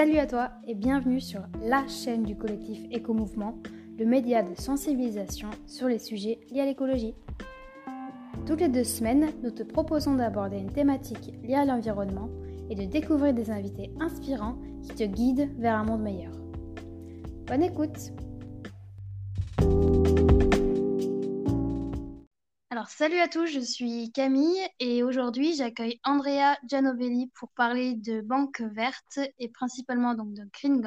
Salut à toi et bienvenue sur la chaîne du collectif Éco-Mouvement, le média de sensibilisation sur les sujets liés à l'écologie. Toutes les deux semaines, nous te proposons d'aborder une thématique liée à l'environnement et de découvrir des invités inspirants qui te guident vers un monde meilleur. Bonne écoute Alors salut à tous, je suis Camille et aujourd'hui j'accueille Andrea Gianovelli pour parler de banque verte et principalement donc de Green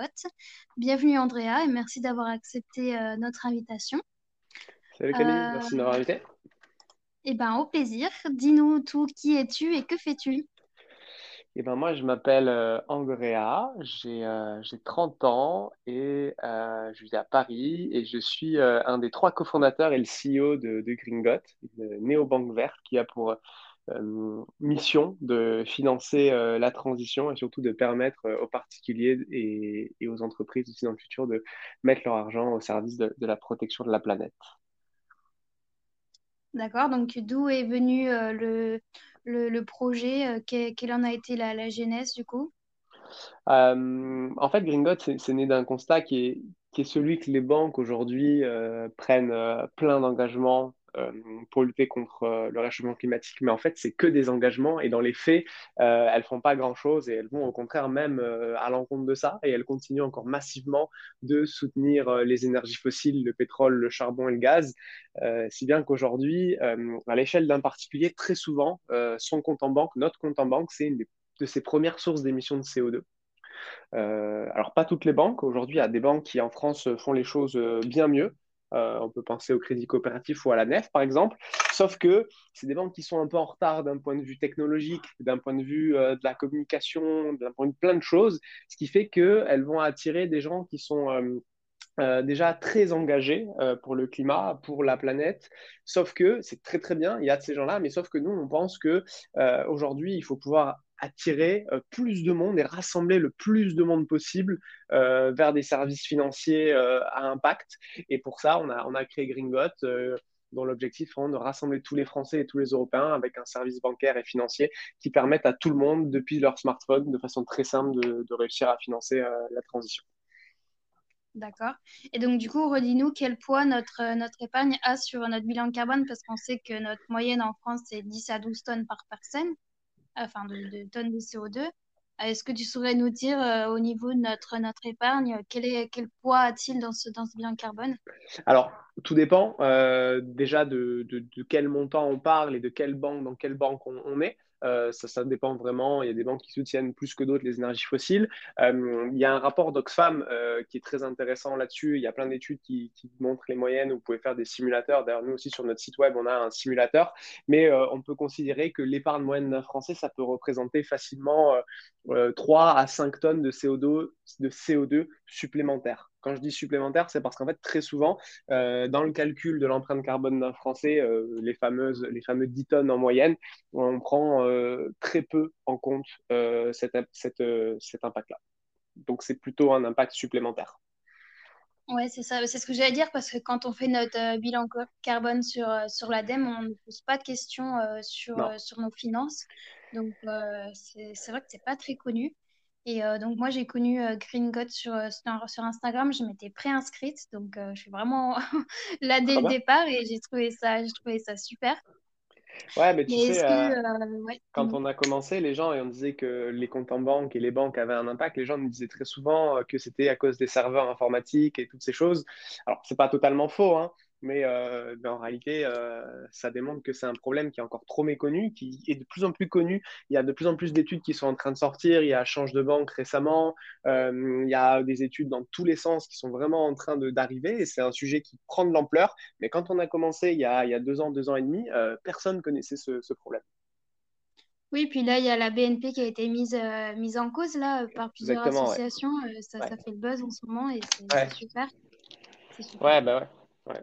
Bienvenue Andrea et merci d'avoir accepté euh, notre invitation. Salut Camille, merci de m'avoir invité. Eh bien au plaisir, dis-nous tout, qui es-tu et que fais-tu? Eh ben moi, je m'appelle euh, j'ai 30 euh, ans et euh, je vis à Paris et je suis un des trois cofondateurs et le CEO de, de Gringot, une néobanque verte qui a pour mission de financer la transition et surtout de permettre aux particuliers et, aux entreprises aussi dans le futur de mettre leur argent au service de la protection de la planète. D'accord, donc d'où est venu le, le, projet euh, Quelle en a été la, genèse du coup? Euh, En fait, Gringot, c'est né d'un constat qui est, celui que les banques aujourd'hui euh, prennent plein d'engagements pour lutter contre euh, le réchauffement climatique, mais en fait, c'est que des engagements et dans les faits, euh, elles font pas grand-chose et elles vont au contraire même à l'encontre de ça et elles continuent encore massivement de soutenir les énergies fossiles, le pétrole, le charbon et le gaz, si bien qu'aujourd'hui, à l'échelle d'un particulier, très souvent, son compte en banque, notre compte en banque, c'est une de ses premières sources d'émissions de CO2. alors, pas toutes les banques. Aujourd'hui, il y a des banques qui, en France, font les choses bien mieux. Euh, on peut penser au crédit coopératif ou à la nef, par exemple. Sauf que c'est des banques qui sont un peu en retard d'un point de vue technologique, d'un point de vue euh, de la communication, d'un point de vue plein de choses, ce qui fait qu'elles vont attirer des gens qui sont euh, déjà très engagés pour le climat, pour la planète. Sauf que c'est très très bien, il y a de ces gens-là, mais sauf que nous, on pense que aujourd'hui, il faut pouvoir attirer euh, plus de monde et rassembler le plus de monde possible euh, vers des services financiers euh, à impact. Et pour ça, on a, créé Gringot dont l'objectif est de rassembler tous les Français et tous les Européens avec un service bancaire et financier qui permettent à tout le monde, depuis leur smartphone, de façon très simple, de, de réussir à financer la transition. D'accord. Et donc, du coup, redis-nous quel poids notre, notre épargne a sur notre bilan carbone, parce qu'on sait que notre moyenne en France, c'est 10 à 12 tonnes par personne enfin de, tonnes de CO2. Est-ce que tu saurais nous dire euh, au niveau de notre, notre épargne, quel, est, quel poids a-t-il dans ce, dans ce bilan carbone? Alors, tout dépend euh, déjà de, de, de, quel montant on parle et de quelle banque, dans quelle banque on, on est. Euh, ça, dépend vraiment. Il y a des banques qui soutiennent plus que d'autres les énergies fossiles. Euh, il y a un rapport d'Oxfam euh, qui est très intéressant là-dessus. Il y a plein d'études qui, montrent les moyennes. Vous pouvez faire des simulateurs. D'ailleurs, nous aussi, sur notre site web, on a un simulateur. Mais on peut considérer que l'épargne moyenne d'un Français, ça peut représenter facilement 3 à 5 tonnes de CO2, de CO2 supplémentaires. Quand je dis supplémentaire, c'est parce qu'en fait, très souvent, euh, dans le calcul de l'empreinte carbone d'un Français, euh, les, fameuses, les fameux 10 tonnes en moyenne, on prend euh, très peu en compte cet, cet impact-là. Donc, c'est plutôt un impact supplémentaire. Oui, c'est ça. C'est ce que j'allais dire parce que quand on fait notre bilan carbone sur, sur l'ADEME, on ne pose pas de questions sur, sur nos finances. Donc, c'est vrai que ce n'est pas très connu. Et euh, donc, moi, j'ai connu euh, Green God sur, euh, sur Instagram. Je m'étais préinscrite. Donc, je suis vraiment là dès le départ et j'ai trouvé, ça, trouvé ça super. Ouais, mais tu sais, quand on a commencé, les gens, et on disait que les comptes en banque et les banques avaient un impact, les gens nous disaient très souvent que c'était à cause des serveurs informatiques et toutes ces choses. Alors, c'est pas totalement faux, hein, euh, mais, en réalité, euh, ça démontre que c'est un problème qui est encore trop méconnu, qui est de plus en plus connu. Il y a de plus en plus d'études qui sont en train de sortir. Il y a Change de banque récemment. Euh, il y a des études dans tous les sens qui sont vraiment en train d'arriver. Et c'est un sujet qui prend de l'ampleur. Mais quand on a commencé il y a, il y a deux ans, deux ans et demi, personne connaissait ce, ce, problème. Oui, puis là, il y a la BNP qui a été mise, mise en cause là, par plusieurs associations. Ça, ça, fait le buzz en ce moment et c'est super. super. Ouais, bah ouais. ouais.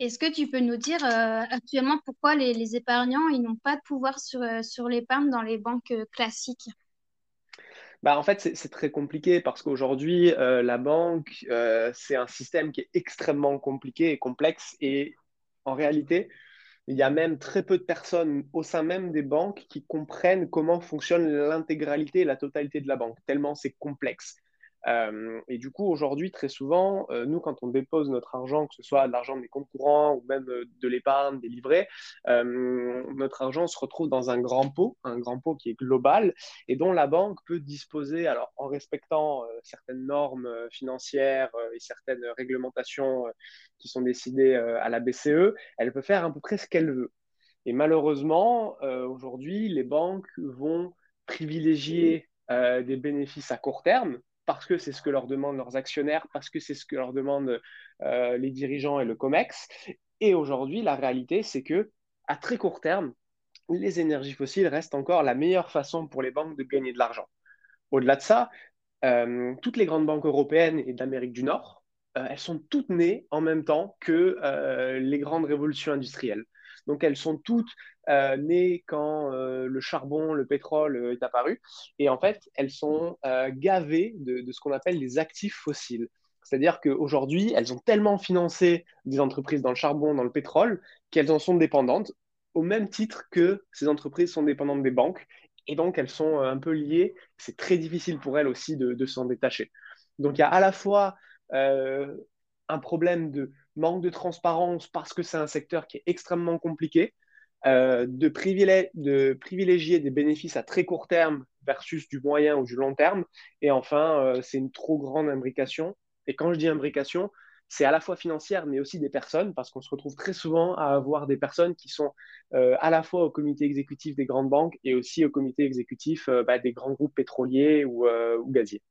Est-ce que tu peux nous dire euh, actuellement pourquoi les, épargnants n'ont pas de pouvoir sur, euh, l'épargne dans les banques euh, classiques? Bah, en fait, c'est très compliqué parce qu'aujourd'hui, la banque, c'est un système qui est extrêmement compliqué et complexe. Et en réalité, Il y a même très peu de personnes au sein même des banques qui comprennent comment fonctionne l'intégralité et la totalité de la banque, tellement c'est complexe. Euh, et du coup, aujourd'hui, très souvent, euh, nous, quand on dépose notre argent, que ce soit de l'argent des comptes courants ou même euh, de l'épargne, des livrets, notre argent se retrouve dans un grand pot, un grand pot qui est global et dont la banque peut disposer, alors en respectant certaines normes financières et certaines réglementations qui sont décidées à la BCE, elle peut faire à peu près ce qu'elle veut. Et malheureusement, aujourd'hui, les banques vont privilégier des bénéfices à court terme, parce que c'est ce que leur demandent leurs actionnaires, parce que c'est ce que leur demandent euh, les dirigeants et le COMEX. Et aujourd'hui, la réalité, c'est que à très court terme, les énergies fossiles restent encore la meilleure façon pour les banques de gagner de l'argent. Au-delà de ça, euh, toutes les grandes banques européennes et d'Amérique du Nord, euh, elles sont toutes nées en même temps que les grandes révolutions industrielles. Donc elles sont toutes euh, nées quand euh, le charbon, le pétrole euh, est apparu. Et en fait, elles sont gavées de, ce qu'on appelle les actifs fossiles. C'est-à-dire qu'aujourd'hui, elles ont tellement financé des entreprises dans le charbon, dans le pétrole, qu'elles en sont dépendantes, au même titre que ces entreprises sont dépendantes des banques. Et donc, elles sont un peu liées. C'est très difficile pour elles aussi de, de s'en détacher. Donc, il y a à la fois un problème de manque de transparence parce que c'est un secteur qui est extrêmement compliqué, euh, de, privilégier des bénéfices à très court terme versus du moyen ou du long terme. Et enfin, euh, c'est une trop grande imbrication. Et quand je dis imbrication, c'est à la fois financière, mais aussi des personnes, parce qu'on se retrouve très souvent à avoir des personnes qui sont euh, à la fois au comité exécutif des grandes banques et aussi au comité exécutif bah, des grands groupes pétroliers ou gaziers.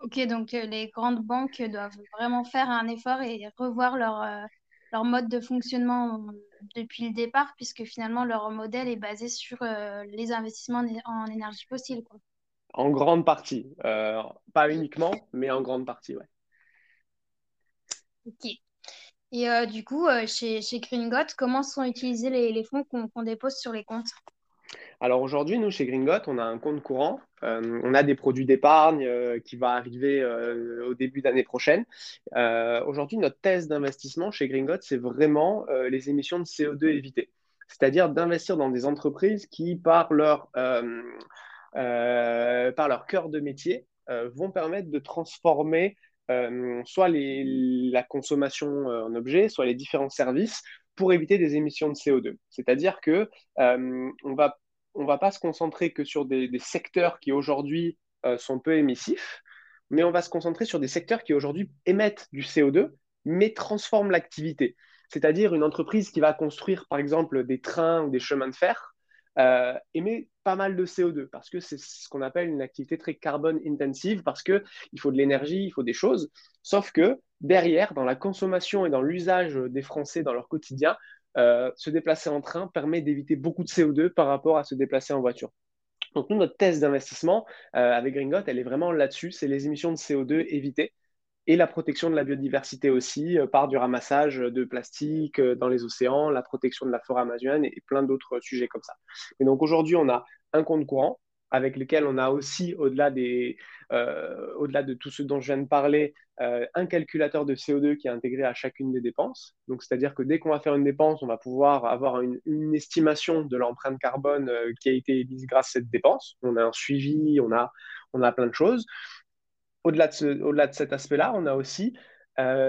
Ok, donc euh, les grandes banques doivent vraiment faire un effort et revoir leur, euh, leur mode de fonctionnement depuis le départ, puisque finalement leur modèle est basé sur euh, les investissements en, énergie fossile. Quoi. En grande partie, pas uniquement, mais en grande partie, ouais. Ok. Et du coup, chez, chez Gringot, comment sont utilisés les, les fonds qu'on dépose sur les comptes? Alors aujourd'hui, nous, chez Gringot, on a un compte courant. Euh, on a des produits d'épargne euh, qui va arriver euh, au début d'année prochaine. aujourd'hui, notre thèse d'investissement chez Gringot, c'est vraiment les émissions de CO2 évitées. C'est-à-dire d'investir dans des entreprises qui, par leur, par leur cœur de métier, vont permettre de transformer soit la consommation en objets, soit les différents services pour éviter des émissions de CO2. C'est-à-dire que on va on va pas se concentrer que sur des, secteurs qui aujourd'hui euh, sont peu émissifs, mais on va se concentrer sur des secteurs qui aujourd'hui émettent du CO2, mais transforment l'activité. C'est-à-dire une entreprise qui va construire, par exemple, des trains ou des chemins de fer, euh, émet pas mal de CO2 parce que c'est ce qu'on appelle une activité très carbone intensive parce qu'il faut de l'énergie, il faut des choses. Sauf que derrière, dans la consommation et dans l'usage des Français dans leur quotidien, euh, se déplacer en train permet d'éviter beaucoup de CO2 par rapport à se déplacer en voiture. Donc nous, notre thèse d'investissement euh, avec Gringot, elle est vraiment là-dessus, c'est les émissions de CO2 évitées et la protection de la biodiversité aussi euh, par du ramassage de plastique dans les océans, la protection de la forêt amazonienne et, plein d'autres sujets comme ça. Et donc aujourd'hui, on a un compte courant avec lequel on a aussi, au-delà, euh, au-delà de tout ce dont je viens de parler, euh, un calculateur de CO2 qui est intégré à chacune des dépenses. Donc, c'est-à-dire que dès qu'on va faire une dépense, on va pouvoir avoir une, estimation de l'empreinte carbone euh, qui a été émise grâce à cette dépense. On a un suivi, on a, on a plein de choses. Au-delà de, au-delà de cet aspect-là, on a aussi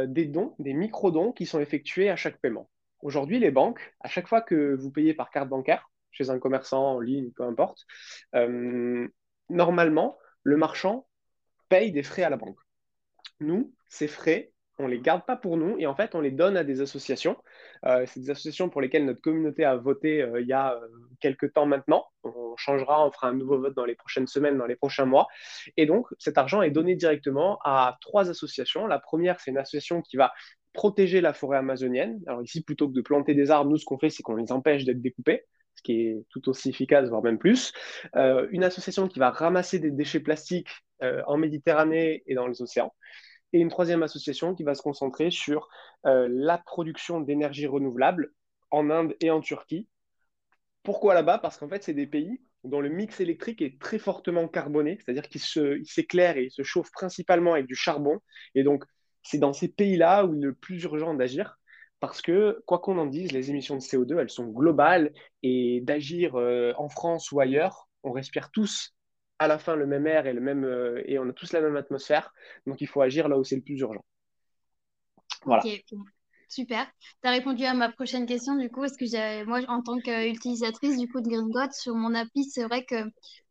des dons, des micro-dons qui sont effectués à chaque paiement. Aujourd'hui, les banques, à chaque fois que vous payez par carte bancaire, chez un commerçant en ligne, peu importe, euh, normalement, le marchand paye des frais à la banque. Nous, ces frais, on ne les garde pas pour nous et en fait, on les donne à des associations. Euh, c'est des associations pour lesquelles notre communauté a voté euh, il y a quelques temps maintenant. On changera, on fera un nouveau vote dans les prochaines semaines, dans les prochains mois. Et donc, cet argent est donné directement à trois associations. La première, c'est une association qui va protéger la forêt amazonienne. Alors ici, plutôt que de planter des arbres, nous, ce qu'on fait, c'est qu'on les empêche d'être découpés ce qui est tout aussi efficace, voire même plus. Euh, une association qui va ramasser des déchets plastiques euh, en Méditerranée et dans les océans. Et une troisième association qui va se concentrer sur euh, la production d'énergie renouvelable en Inde et en Turquie. Pourquoi là-bas? Parce qu'en fait, c'est des pays dont le mix électrique est très fortement carboné, c'est-à-dire qu'il s'éclaire et il se chauffe principalement avec du charbon. Et donc, c'est dans ces pays-là où il est le plus urgent d'agir. Parce que, quoi qu'on en dise, les émissions de CO2, elles sont globales et d'agir euh, en France ou ailleurs, on respire tous à la fin le même air et, le même, euh, et on a tous la même atmosphère. Donc, il faut agir là où c'est le plus urgent. Voilà. Super. Tu as répondu à ma prochaine question, du coup, parce que moi, en tant qu'utilisatrice du coup de Gringot, sur mon appli, c'est vrai que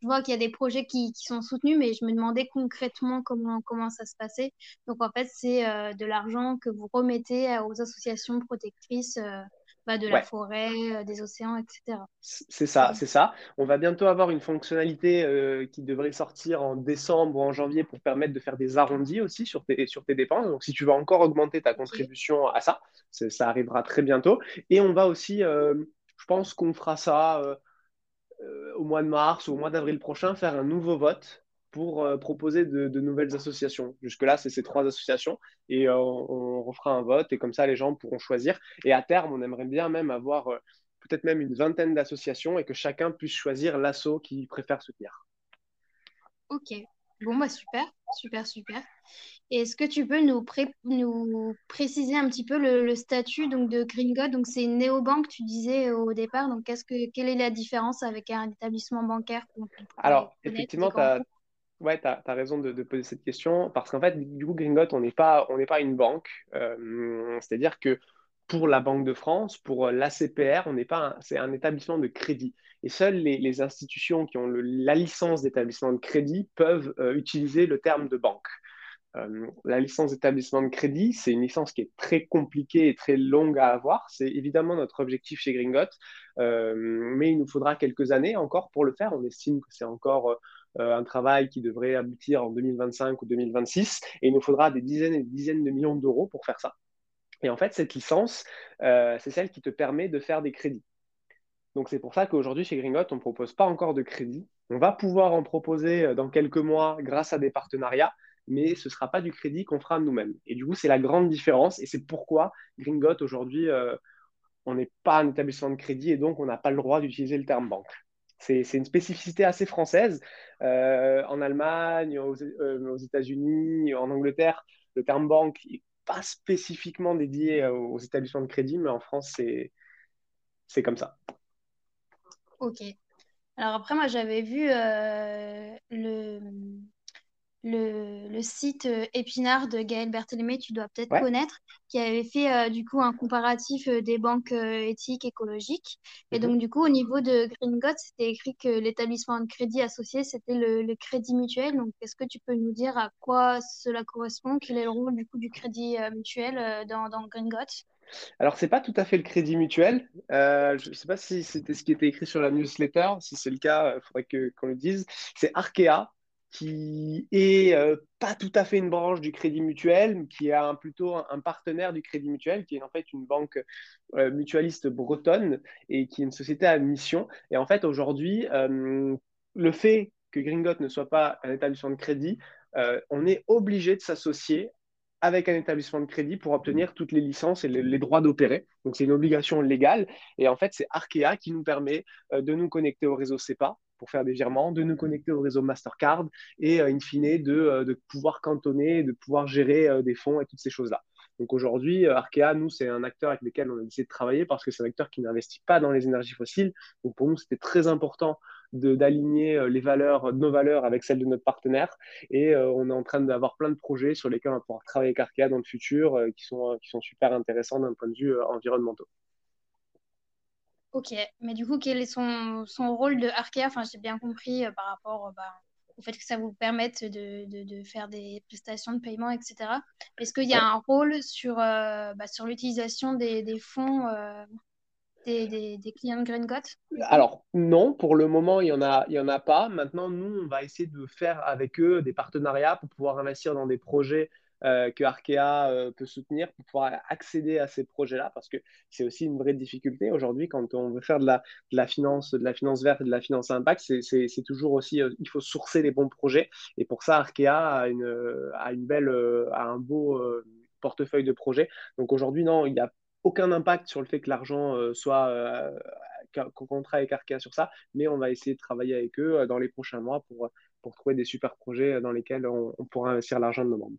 je vois qu'il y a des projets qui, sont soutenus, mais je me demandais concrètement comment, comment ça se passait. Donc, en fait, c'est euh, de l'argent que vous remettez aux associations protectrices euh, de la forêt, euh, des océans, etc. C'est ça, c'est ça. On va bientôt avoir une fonctionnalité euh, qui devrait sortir en décembre ou en janvier pour permettre de faire des arrondis aussi sur tes, sur tes dépenses. Donc, si tu veux encore augmenter ta contribution à ça, ça arrivera très bientôt. Et on va aussi, euh, je pense qu'on fera ça au mois de mars ou au mois d'avril prochain, faire un nouveau vote pour euh, proposer de, nouvelles associations. Jusque-là, c'est ces trois associations et euh, on, refera un vote et comme ça, les gens pourront choisir. Et à terme, on aimerait bien même avoir euh, peut-être même une vingtaine d'associations et que chacun puisse choisir l'assaut qu'il préfère soutenir. Ok, bon, bah super, super, super. Est-ce que tu peux nous, nous préciser un petit peu le, statut donc, de Green God Donc, c'est une néobanque, tu disais au départ. Donc, -ce que, quelle est la différence avec un établissement bancaire Alors, effectivement, tu as, Ouais, tu as, raison de, poser cette question parce qu'en fait, du coup, Gringot, on n'est pas, pas une banque. Euh, c'est-à-dire que pour la Banque de France, pour l'ACPR, on n'est pas, c'est un établissement de crédit. Et seules les, institutions qui ont la licence d'établissement de crédit peuvent euh, utiliser le terme de banque. Euh, la licence d'établissement de crédit, c'est une licence qui est très compliquée et très longue à avoir. C'est évidemment notre objectif chez Gringot, mais il nous faudra quelques années encore pour le faire. On estime que c'est encore euh, un travail qui devrait aboutir en 2025 ou 2026, et il nous faudra des dizaines et des dizaines de millions d'euros pour faire ça. Et en fait, cette licence, euh, c'est celle qui te permet de faire des crédits. Donc c'est pour ça qu'aujourd'hui, chez Gringot, on ne propose pas encore de crédit. On va pouvoir en proposer euh, dans quelques mois grâce à des partenariats, mais ce ne sera pas du crédit qu'on fera nous-mêmes. Et du coup, c'est la grande différence, et c'est pourquoi Gringot, aujourd'hui, on n'est pas un établissement de crédit, et donc on n'a pas le droit d'utiliser le terme banque. C'est une spécificité assez française. Euh, en Allemagne, aux, euh, aux États-Unis, en Angleterre, le terme banque n'est pas spécifiquement dédié aux établissements de crédit, mais en France, c'est comme ça. Ok. Alors après, moi, j'avais vu euh, le, le, site euh, Épinard de Gaël Berthélémé, tu dois peut-être connaître, qui avait fait euh, du coup un comparatif euh, des banques éthiques écologiques. Et mhm. donc du coup, au niveau de Green c'était écrit que l'établissement de crédit associé, c'était le, crédit mutuel. Donc est-ce que tu peux nous dire à quoi cela correspond? Quel est le rôle du coup du crédit mutuel dans, dans Green alors, ce n'est pas tout à fait le crédit mutuel. je ne sais pas si c'était ce qui était écrit sur la newsletter. Si c'est le cas, il faudrait qu'on le dise. C'est Arkea qui est euh, pas tout à fait une branche du Crédit Mutuel, qui est plutôt un, partenaire du Crédit Mutuel, qui est en fait une banque euh, mutualiste bretonne et qui est une société à mission. Et en fait, aujourd'hui, euh, le fait que Gringot ne soit pas un établissement de crédit, on est obligé de s'associer avec un établissement de crédit pour obtenir toutes les licences et les, droits d'opérer. Donc c'est une obligation légale. Et en fait, c'est Arkea qui nous permet de nous connecter au réseau CEPA, pour faire des virements, de nous connecter au réseau Mastercard et, euh, in fine, de, euh, de, pouvoir cantonner, de pouvoir gérer euh, des fonds et toutes ces choses-là. Donc aujourd'hui, Arkea, nous, c'est un acteur avec lequel on a décidé de travailler parce que c'est un acteur qui n'investit pas dans les énergies fossiles. Donc pour nous, c'était très important d'aligner les valeurs, nos valeurs avec celles de notre partenaire. Et on est en train d'avoir plein de projets sur lesquels on va pouvoir travailler avec Arkea dans le futur qui, sont, qui sont super intéressants d'un point de vue environnemental. Ok, mais du coup, quel est son, son rôle de Arkea? Enfin, j'ai bien compris euh, par rapport euh, bah, au fait que ça vous permette de, de, de faire des prestations de paiement, etc. Est-ce qu'il y a un rôle sur, euh, bah, sur l'utilisation des, des, fonds des, des, des, clients de Green Alors, non, pour le moment, il n'y en, a, il y en a pas. Maintenant, nous, on va essayer de faire avec eux des partenariats pour pouvoir investir dans des projets euh, que Arkea euh, peut soutenir pour pouvoir accéder à ces projets-là, parce que c'est aussi une vraie difficulté aujourd'hui quand on veut faire de la, finance, de la finance verte et de la finance impact, c'est toujours aussi, euh, il faut sourcer les bons projets, et pour ça, Arkea a, une, belle, a un beau portefeuille de projets. Donc aujourd'hui, non, il n'y a aucun impact sur le fait que l'argent soit qu'on travaille avec Arkea sur ça, mais on va essayer de travailler avec eux dans les prochains mois pour, trouver des super projets dans lesquels on pourra investir l'argent de nos membres.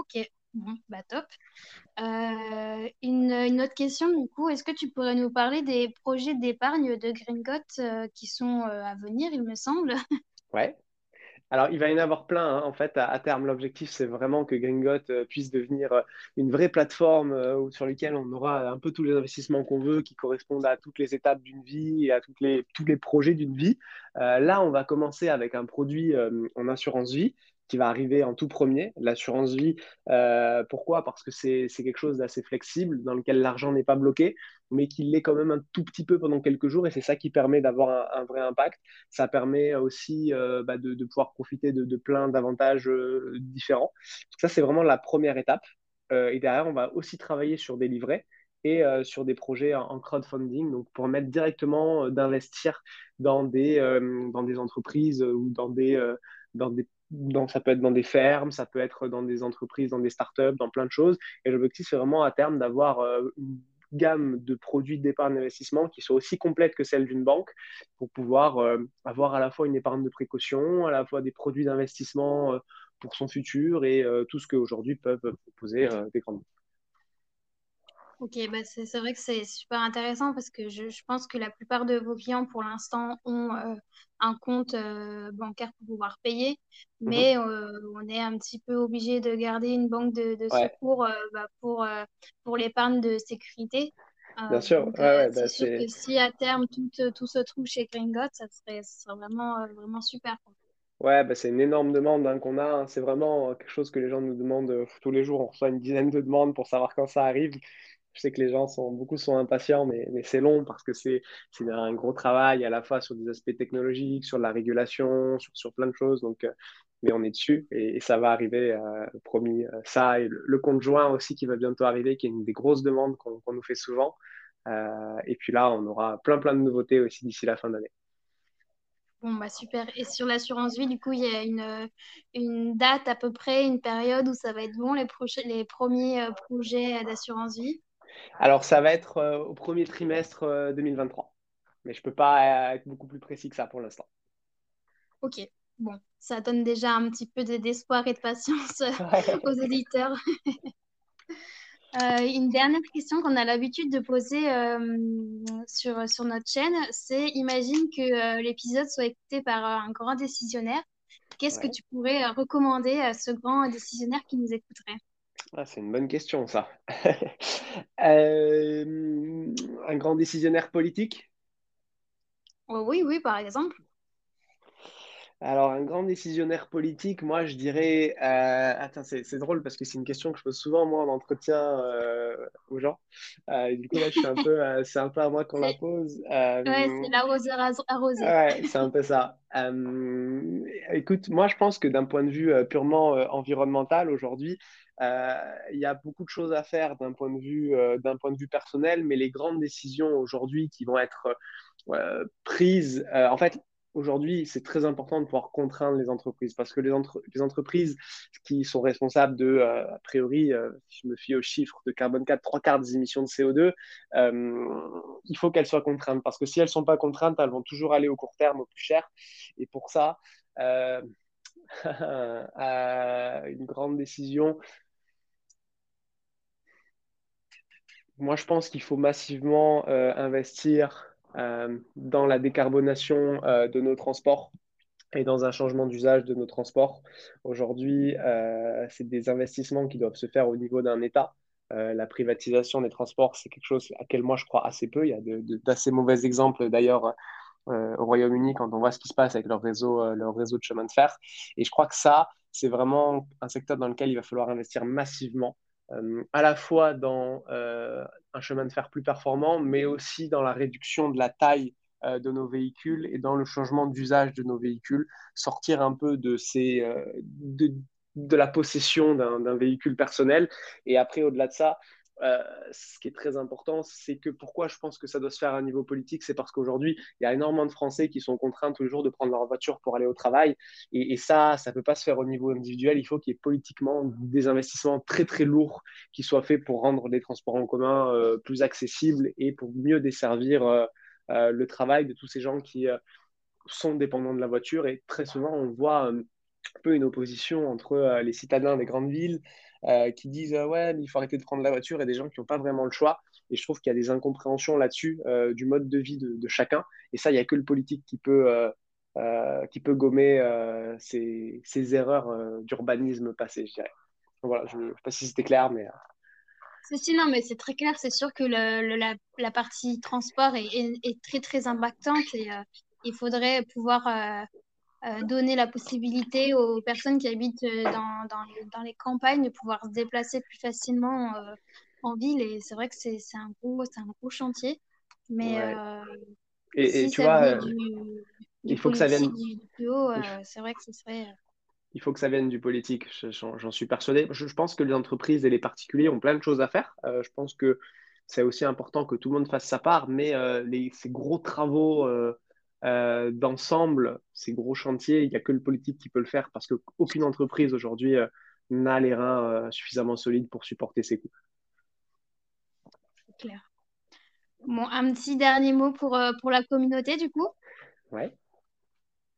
Ok, Bon, bah top. Euh, une, autre question, du coup, est-ce que tu pourrais nous parler des projets d'épargne de Gringot euh, qui sont euh, à venir, il me semble? Ouais. Alors, il va y en avoir plein. hein. En fait, à, à terme, l'objectif, c'est vraiment que Gringot euh, puisse devenir une vraie plateforme sur laquelle on aura un peu tous les investissements qu'on veut, qui correspondent à toutes les étapes d'une vie et à toutes les, tous les projets d'une vie. Là, on va commencer avec un produit en assurance vie qui va arriver en tout premier, l'assurance vie. Euh, pourquoi? Parce que c'est quelque chose d'assez flexible, dans lequel l'argent n'est pas bloqué, mais qui l'est quand même un tout petit peu pendant quelques jours, et c'est ça qui permet d'avoir un, vrai impact. Ça permet aussi euh, bah, de, pouvoir profiter de, plein d'avantages euh, différents. Donc ça, c'est vraiment la première étape. Et derrière, on va aussi travailler sur des livrets et sur des projets en, crowdfunding, donc pour mettre directement d'investir dans des, dans des entreprises ou dans des, dans des dans, ça peut être dans des fermes, ça peut être dans des entreprises, dans des startups, dans plein de choses. Et l'objectif, c'est vraiment à terme d'avoir euh, une gamme de produits d'épargne d'investissement qui soit aussi complète que celle d'une banque pour pouvoir euh, avoir à la fois une épargne de précaution, à la fois des produits d'investissement euh, pour son futur et tout ce qu'aujourd'hui peuvent proposer des grandes banques. Ok, bah c'est vrai que c'est super intéressant parce que je, je pense que la plupart de vos clients pour l'instant ont euh, un compte euh, bancaire pour pouvoir payer, Mhm. mais euh, on est un petit peu obligé de garder une banque de, de Ouais, secours bah, pour, pour l'épargne de sécurité. Bien sûr. donc Ouais, ouais, c'est bah, sûr que si à terme tout, tout se trouve chez Gringotts, ça serait, ça serait vraiment, vraiment super. ouais, bah, c'est une énorme demande hein, qu'on a. hein. C'est vraiment quelque chose que les gens nous demandent euh, tous les jours. On reçoit une dizaine de demandes pour savoir quand ça arrive. Je sais que les gens sont, beaucoup sont impatients, mais, mais c'est long parce que c'est, un gros travail à la fois sur des aspects technologiques, sur la régulation, sur, sur plein de choses. Donc, euh, mais on est dessus et, ça va arriver, euh, promis. Euh, ça et le, compte joint aussi qui va bientôt arriver, qui est une des grosses demandes qu'on nous fait souvent. Et puis là, on aura plein, plein de nouveautés aussi d'ici la fin d'année. Bon, bah super. Et sur l'assurance vie, du coup, il y a une, une date à peu près, une période où ça va être bon, les, les premiers projets d'assurance vie? Alors, ça va être euh, au premier trimestre euh, 2023, mais je peux pas euh, être beaucoup plus précis que ça pour l'instant. Ok, bon, ça donne déjà un petit peu de- d'espoir et de patience euh, aux éditeurs. Euh, une dernière question qu'on a l'habitude de poser euh, sur, sur notre chaîne, c'est imagine que euh, l'épisode soit écouté par euh, un grand décisionnaire. Qu'est-ce que tu pourrais euh, recommander à ce grand décisionnaire qui nous écouterait? Ah, c'est une bonne question, ça. Euh, un grand décisionnaire politique? Oui, oui, par exemple. Alors, un grand décisionnaire politique, moi, je dirais... euh, Attends, c'est c'est drôle parce que c'est une question que je pose souvent, moi, en entretien euh, aux gens. Euh, et du coup, là, je suis un peu... c'est un peu à moi qu'on la pose. ouais, c'est l'arroseur arrosé. Ouais, c'est un peu ça. Écoute, moi je pense que d'un point de vue purement environnemental aujourd'hui, il y a beaucoup de choses à faire d'un point de vue d'un point de vue personnel, mais les grandes décisions aujourd'hui qui vont être euh, prises, euh, en fait, aujourd'hui, c'est très important de pouvoir contraindre les entreprises parce que les, entre- les entreprises qui sont responsables de, euh, a priori, euh, je me fie aux chiffres de carbone 4, trois quarts des émissions de CO2, euh, il faut qu'elles soient contraintes parce que si elles ne sont pas contraintes, elles vont toujours aller au court terme, au plus cher. Et pour ça, une grande décision, moi je pense qu'il faut massivement investir dans la décarbonation euh, de nos transports et dans un changement d'usage de nos transports. Aujourd'hui, euh, c'est des investissements qui doivent se faire au niveau d'un État. Euh, la privatisation des transports, c'est quelque chose à quel moi je crois assez peu. Il y a d'assez mauvais exemples d'ailleurs euh, au Royaume-Uni quand on voit ce qui se passe avec leur réseau, euh, leur réseau de chemin de fer. Et je crois que ça, c'est vraiment un secteur dans lequel il va falloir investir massivement, euh, à la fois dans euh, un chemin de fer plus performant, mais aussi dans la réduction de la taille euh, de nos véhicules et dans le changement d'usage de nos véhicules, sortir un peu de, euh, la possession d'un véhicule personnel. Et après, au-delà de ça, euh, ce qui est très important, c'est que pourquoi je pense que ça doit se faire à un niveau politique, c'est parce qu'aujourd'hui, il y a énormément de Français qui sont contraints tous les jours de prendre leur voiture pour aller au travail. Et, ça, ça ne peut pas se faire au niveau individuel. Il faut qu'il y ait politiquement des investissements très, très lourds qui soient faits pour rendre les transports en commun euh, plus accessibles et pour mieux desservir euh, le travail de tous ces gens qui sont dépendants de la voiture. Et très souvent, on voit un peu une opposition entre les citadins des grandes villes qui disent ouais, mais il faut arrêter de prendre la voiture et des gens qui n'ont pas vraiment le choix. Et je trouve qu'il y a des incompréhensions là-dessus du mode de vie de, chacun. Et ça, il n'y a que le politique qui peut, qui peut gommer ces, ces, erreurs d'urbanisme passé, je dirais. voilà, je ne sais pas si c'était clair, mais. Ceci, non, mais c'est très clair. C'est sûr que le, la, la, partie transport est, très, très impactante et il faudrait pouvoir euh, donner la possibilité aux personnes qui habitent euh, dans, dans, dans, les campagnes de pouvoir se déplacer plus facilement euh, en ville. Et c'est vrai que c'est un, gros, un gros chantier. Mais et, tu vois, il faut que ça vienne du, haut, c'est vrai que ce serait. Il faut que ça vienne du politique, j'en suis persuadé. Je, je, pense que les entreprises et les particuliers ont plein de choses à faire. je pense que c'est aussi important que tout le monde fasse sa part, mais les, ces gros travaux euh, d'ensemble, ces gros chantiers, il n'y a que le politique qui peut le faire parce qu'aucune entreprise aujourd'hui euh, n'a les reins euh, suffisamment solides pour supporter ces coûts. C'est clair. Bon, un petit dernier mot pour, pour la communauté, du coup? Ouais.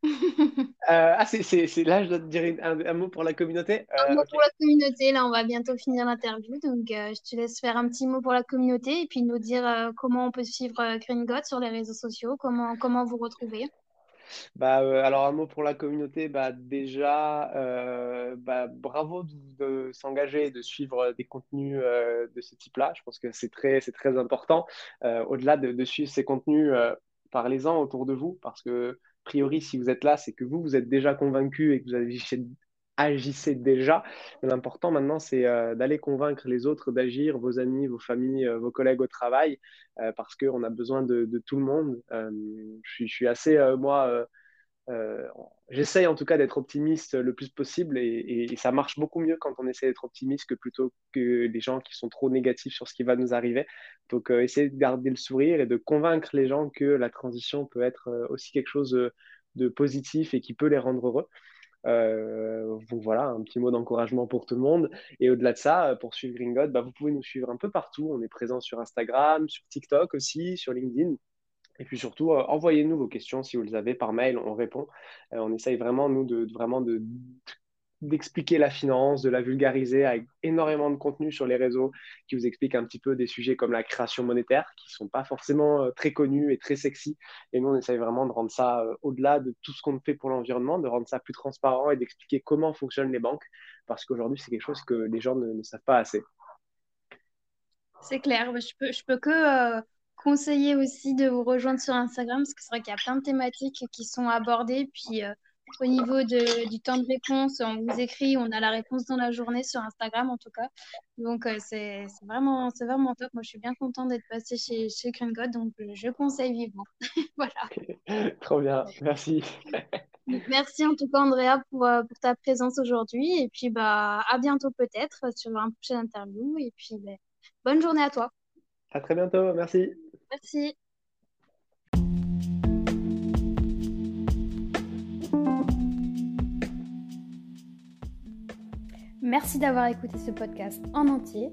Euh, ah, c'est, là, je dois te dire un, mot pour la communauté. un mot pour la communauté. Là, on va bientôt finir l'interview. Donc, je te laisse faire un petit mot pour la communauté et puis nous dire comment on peut suivre Green God sur les réseaux sociaux, comment, comment vous retrouver. Bah, alors, un mot pour la communauté. Bah, déjà, bah, bravo de, s'engager, de suivre des contenus de ce type-là. Je pense que c'est très, c'est très important. au-delà de, de, suivre ces contenus, parlez-en autour de vous parce que priori, si vous êtes là, c'est que vous, vous êtes déjà convaincu et que vous agissez, déjà. L'important maintenant, c'est euh, d'aller convaincre les autres d'agir, vos amis, vos familles, euh, vos collègues au travail, euh, parce qu'on a besoin de, tout le monde. Je suis, assez, moi, euh, j'essaye en tout cas d'être optimiste le plus possible et, ça marche beaucoup mieux quand on essaie d'être optimiste que plutôt que les gens qui sont trop négatifs sur ce qui va nous arriver. Donc, euh, essayer de garder le sourire et de convaincre les gens que la transition peut être euh, aussi quelque chose de, positif et qui peut les rendre heureux. donc voilà, un petit mot d'encouragement pour tout le monde. Et au-delà de ça, pour suivre Green God, bah, vous pouvez nous suivre un peu partout. On est présent sur Instagram, sur TikTok aussi, sur LinkedIn. Et puis surtout, euh, envoyez-nous vos questions si vous les avez par mail, on répond. Euh, on essaye vraiment, nous, de, vraiment de, d'expliquer la finance, de la vulgariser avec énormément de contenu sur les réseaux qui vous explique un petit peu des sujets comme la création monétaire qui ne sont pas forcément euh, très connus et très sexy. Et nous, on essaye vraiment de rendre ça au-delà de tout ce qu'on fait pour l'environnement, de rendre ça plus transparent et d'expliquer comment fonctionnent les banques parce qu'aujourd'hui, c'est quelque chose que les gens ne, savent pas assez. C'est clair, je peux, je peux que conseiller aussi de vous rejoindre sur Instagram parce que c'est vrai qu'il y a plein de thématiques qui sont abordées. Puis euh, au niveau de, du temps de réponse, on vous écrit, on a la réponse dans la journée sur Instagram en tout cas. Donc euh, c'est vraiment, vraiment top. Moi, je suis bien contente d'être passée chez, chez Green God, donc je conseille vivement. voilà. Trop bien, merci. merci en tout cas, Andrea, pour, euh, pour ta présence aujourd'hui. Et puis, bah, à bientôt peut-être sur un prochain interview. Et puis, bah, bonne journée à toi. À très bientôt, merci. Merci. Merci d'avoir écouté ce podcast en entier.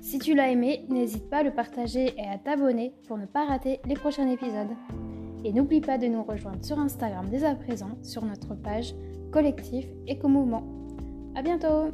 Si tu l'as aimé, n'hésite pas à le partager et à t'abonner pour ne pas rater les prochains épisodes. Et n'oublie pas de nous rejoindre sur Instagram dès à présent sur notre page Collectif Éco-Mouvement. À bientôt!